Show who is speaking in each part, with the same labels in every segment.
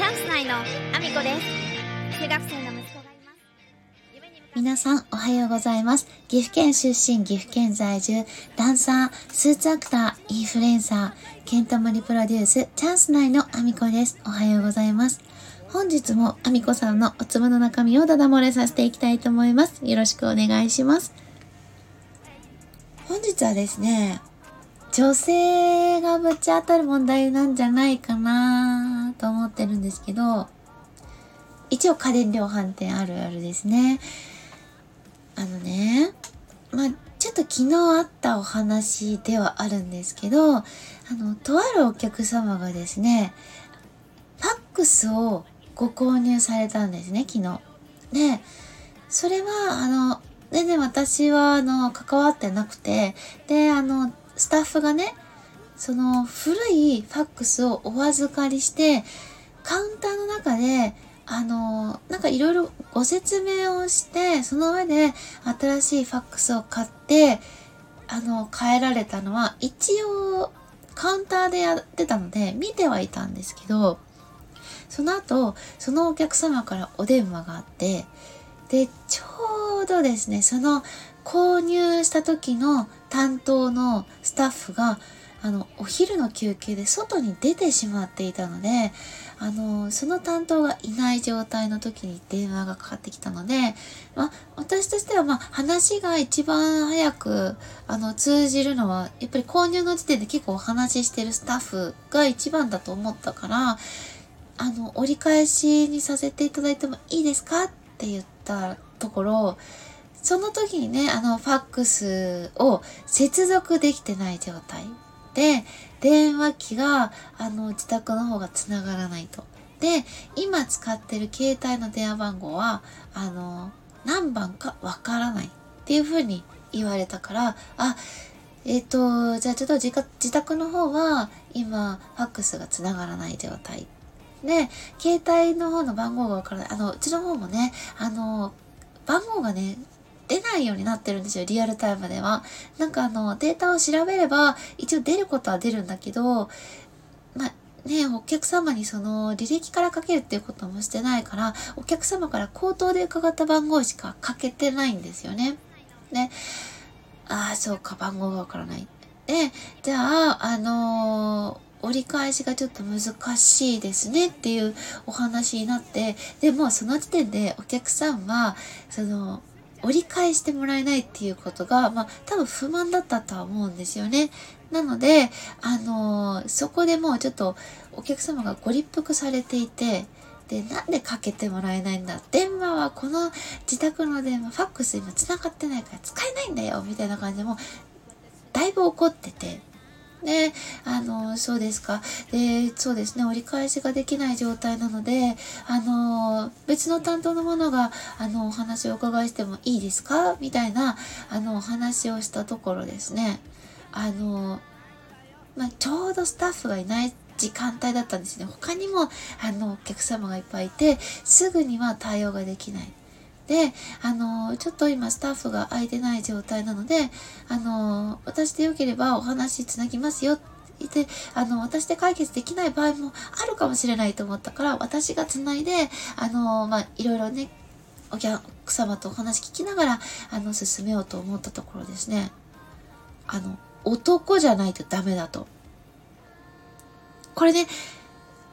Speaker 1: チャンス内のアミコです中学生の息子がいます夢に向かって
Speaker 2: 皆さんおはようございます。岐阜県出身、岐阜県在住、ダンサー、スーツアクター、インフルエンサー、ケントモリプロデュース、チャンス内のアミコです。おはようございます。本日もアミコさんのお粒の中身をダダ漏れさせていきたいと思います。よろしくお願いします。本日はですね、女性がぶち当たる問題なんじゃないかなと思ってるんですけど、一応家電量販店あるあるですね。あのね、まあ、ちょっと昨日あったお話ではあるんですけど、あの、とあるお客様がですね、ファックスをご購入されたんですね、昨日。で、それは、あの、全然私は、あの、関わってなくて、で、あの、スタッフがね、その古いファックスをお預かりして、カウンターの中で、あの、なんかいろいろご説明をして、その上で新しいファックスを買って、あの、変えられたのは、一応、カウンターでやってたので、見てはいたんですけど、その後、そのお客様からお電話があって、で、ちょうどですね、その購入した時の担当のスタッフが、あの、お昼の休憩で外に出てしまっていたので、あの、その担当がいない状態の時に電話がかかってきたので、まあ、私としては、まあ、話が一番早く、あの、通じるのは、やっぱり購入の時点で結構お話ししてるスタッフが一番だと思ったから、あの、折り返しにさせていただいてもいいですかって言ったところ、その時にね、あの、ファックスを接続できてない状態。で、電話機が、あの、自宅の方が繋がらないと。で、今使ってる携帯の電話番号は、あの、何番かわからないっていう風に言われたから、あ、えっ、と、じゃあちょっと自自宅の方は、今、ファックスが繋がらない状態。で、携帯の方の番号がわからない。あの、うちの方もね、あの、番号がね、出ないようになってるんですよ、リアルタイムでは。なんかあの、データを調べれば、一応出ることは出るんだけど、まあ、ね、お客様にその履歴からかけるっていうこともしてないから、お客様から口頭で伺った番号しかかけてないんですよね。で、ああ、そうか、番号がわからない。で、じゃあ、あのー折り返しがちょっと難しいですねっていうお話になって、でもその時点でお客さんは、その、折り返してもらえないっていうことが、まあ多分不満だったとは思うんですよね。なので、あのーそこでもうちょっとお客様がご立腹されていて、で、なんでかけてもらえないんだ？電話はこの自宅の電話、ファックス今繋がってないから使えないんだよみたいな感じでも、だいぶ怒ってて。で、あの、そうですか。で、そうですね、折り返しができない状態なので、あの、別の担当の者が、あの、お話をお伺いしてもいいですか？みたいな、あの、お話をしたところですね、あの、まあ、ちょうどスタッフがいない時間帯だったんですね。他にも、あの、お客様がいっぱいいて、すぐには対応ができない。で、あの、ちょっと今スタッフが空いてない状態なので、あの、私でよければお話つなぎますよって言って、あの、私で解決できない場合もあるかもしれないと思ったから、私がつないで、あの、まあ、いろいろね、お客様とお話聞きながら、あの、進めようと思ったところですね。あの、男じゃないとダメだと。これね、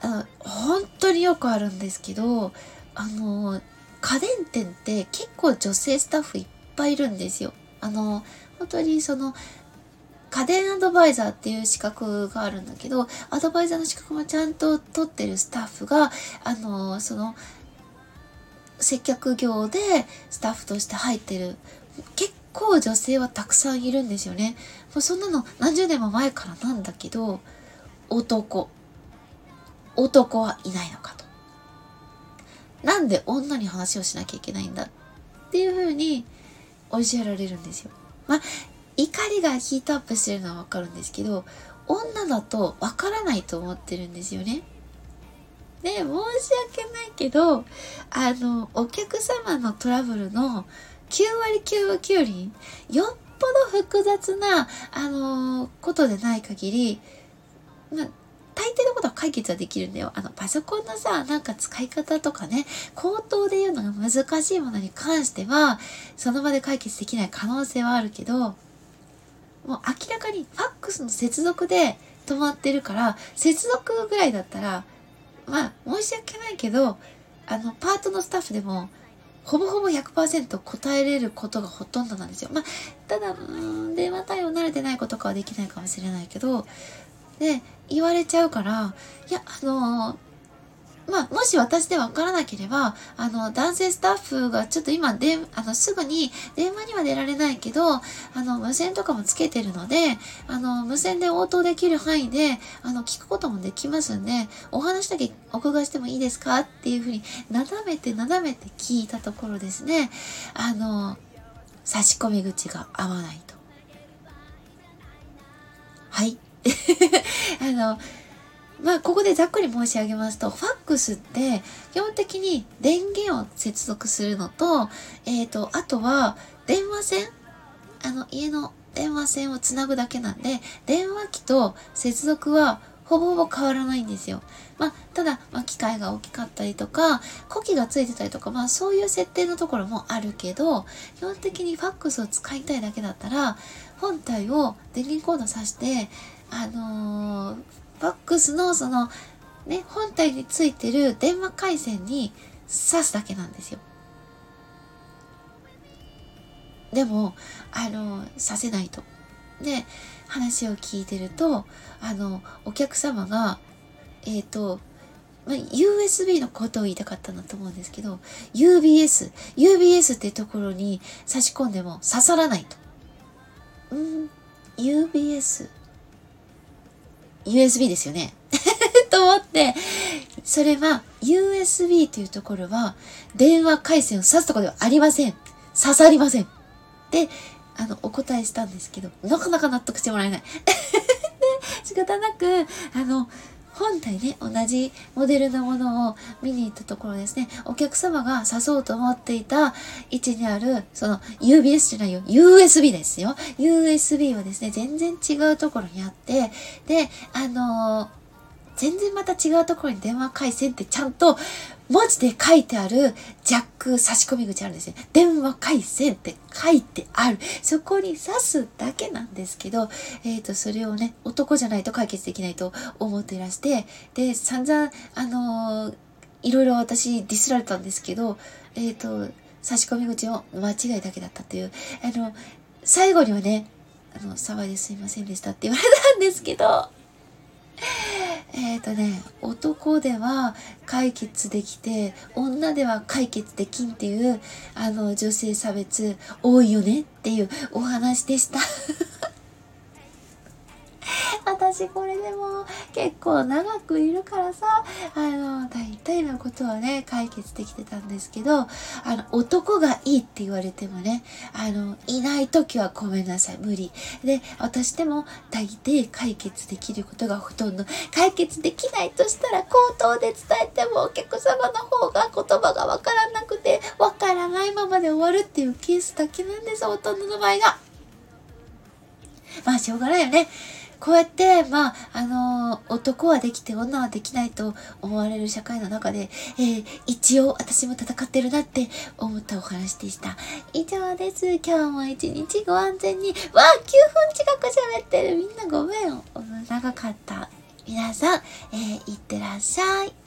Speaker 2: あの、本当によくあるんですけど、あの、家電店って結構女性スタッフいっぱいいるんですよ。あの、本当にその、家電アドバイザーっていう資格があるんだけど、アドバイザーの資格もちゃんと取ってるスタッフが、あの、その、接客業でスタッフとして入ってる。結構女性はたくさんいるんですよね。もうそんなの何十年も前からなんだけど、男。男はいないのかと。なんで女に話をしなきゃいけないんだっていう風に教えられるんですよ。まあ、怒りがヒートアップしてるのはわかるんですけど、女だとわからないと思ってるんですよね。で、申し訳ないけど、あの、お客様のトラブルの9割9分9厘、よっぽど複雑な、あのことでない限り、ま、大抵のことは解決はできるんだよ。あの、パソコンのさ、なんか使い方とかね、口頭で言うのが難しいものに関しては、その場で解決できない可能性はあるけど、もう明らかにファックスの接続で止まってるから、接続ぐらいだったら、まあ、申し訳ないけど、あの、パートのスタッフでも、ほぼほぼ100%答えれることがほとんどなんですよ。まあ、ただ、うん、電話対応慣れてないことかはできないかもしれないけど、で、言われちゃうから、いや、あの、まあ、もし私でわからなければ、あの、男性スタッフがちょっと今で、あの、すぐに電話には出られないけど、あの、無線とかもつけてるので、あの、無線で応答できる範囲で、あの、聞くこともできますんで、お話だけお伺いしてもいいですかっていうふうに、なだめてなだめて聞いたところですね、あの、差し込み口が合わないと。はい。あの、まあ、ここでざっくり申し上げますと、ファックスって基本的に電源を接続するのと、えっ、ー、と、あとは電話線あの、家の電話線をつなぐだけなんで、電話機と接続はほぼほぼ変わらないんですよ。まあ、ただ、まあ、機械が大きかったりとか、呼気がついてたりとか、まあ、そういう設定のところもあるけど、基本的にファックスを使いたいだけだったら、本体を電源コード挿して、あのー、ファックスのその、ね、本体についてる電話回線に挿すだけなんですよ。でも、あの、させないと。で、話を聞いてると、あの、お客様が、えっ、ー、と、まあ、USB のことを言いたかったんだと思うんですけど、UBS、UBS ってところに差し込んでも刺さらないと。うん、UBS。USB ですよね。と思って、それは USB というところは電話回線を挿すところではありません。刺さりません。で、あの、お答えしたんですけど、なかなか納得してもらえない。仕方なく、あの、本体ね、同じモデルのものを見に行ったところですね、お客様が刺そうと思っていた位置にある、その UBS じゃないよ、USB ですよ。USB はですね、全然違うところにあって、で、あのー全然また違うところに電話回線ってちゃんと文字で書いてあるジャック差し込み口あるんですよ。電話回線って書いてある。そこに刺すだけなんですけど、えっ、ー、と、それをね、男じゃないと解決できないと思っていらして、で、散々、あのー、いろいろ私ディスられたんですけど、えっ、ー、と、差し込み口を間違いだけだったという、あの、最後にはね、あの、騒いですいませんでしたって言われたんですけど、えっ、ー、とね、男では解決できて、女では解決できんっていう、あの、女性差別多いよねっていうお話でした。私これでも結構長くいるからさ、あの、大体のことはね、解決できてたんですけど、あの、男がいいって言われてもね、あの、いない時はごめんなさい、無理。で、私でも大抵解決できることがほとんど、解決できないとしたら口頭で伝えてもお客様の方が言葉がわからなくて、わからないままで終わるっていうケースだけなんです、ほとんどの場合が。まあ、しょうがないよね。こうやって、まあ、あのー、男はできて女はできないと思われる社会の中で、えー、一応私も戦ってるなって思ったお話でした。以上です。今日も一日ご安全に。わあ、9分近く喋ってる。みんなごめん。長かった。皆さん、えー、いってらっしゃい。